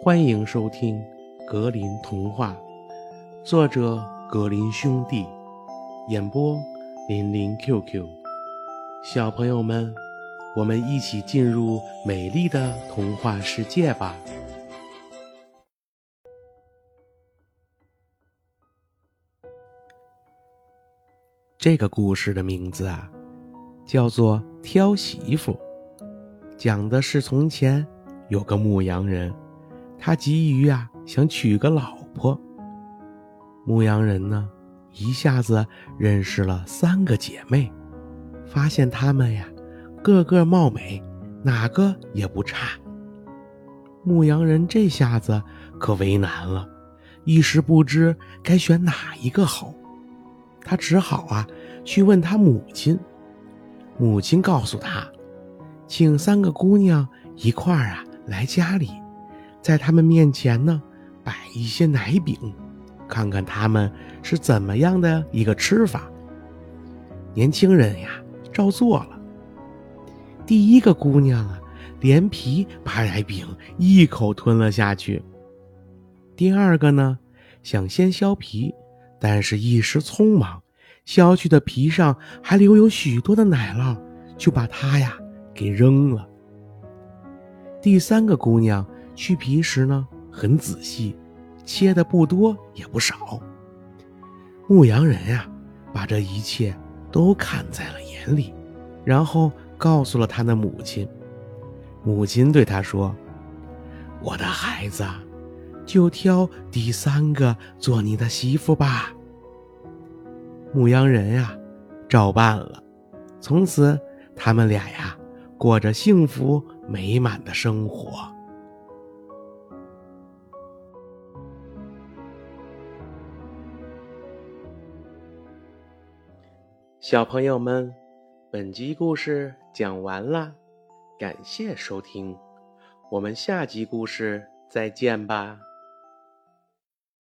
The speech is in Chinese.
欢迎收听《格林童话》，作者格林兄弟，演播林林 QQ。小朋友们，我们一起进入美丽的童话世界吧！这个故事的名字啊，叫做《挑媳妇》，讲的是从前有个牧羊人。他急于啊，想娶个老婆。牧羊人呢，一下子认识了三个姐妹，发现她们呀，个个貌美，哪个也不差。牧羊人这下子可为难了，一时不知该选哪一个好。他只好啊，去问他母亲。母亲告诉他，请三个姑娘一块儿啊来家里。在他们面前呢，摆一些奶饼，看看他们是怎么样的一个吃法。年轻人呀，照做了。第一个姑娘啊，连皮把奶饼一口吞了下去。第二个呢，想先削皮，但是一时匆忙，削去的皮上还留有许多的奶酪，就把它呀给扔了。第三个姑娘。去皮时呢，很仔细，切的不多也不少。牧羊人呀，把这一切都看在了眼里，然后告诉了他的母亲。母亲对他说：“我的孩子，就挑第三个做你的媳妇吧。”牧羊人呀，照办了。从此，他们俩呀，过着幸福美满的生活。小朋友们，本集故事讲完啦，感谢收听，我们下集故事再见吧。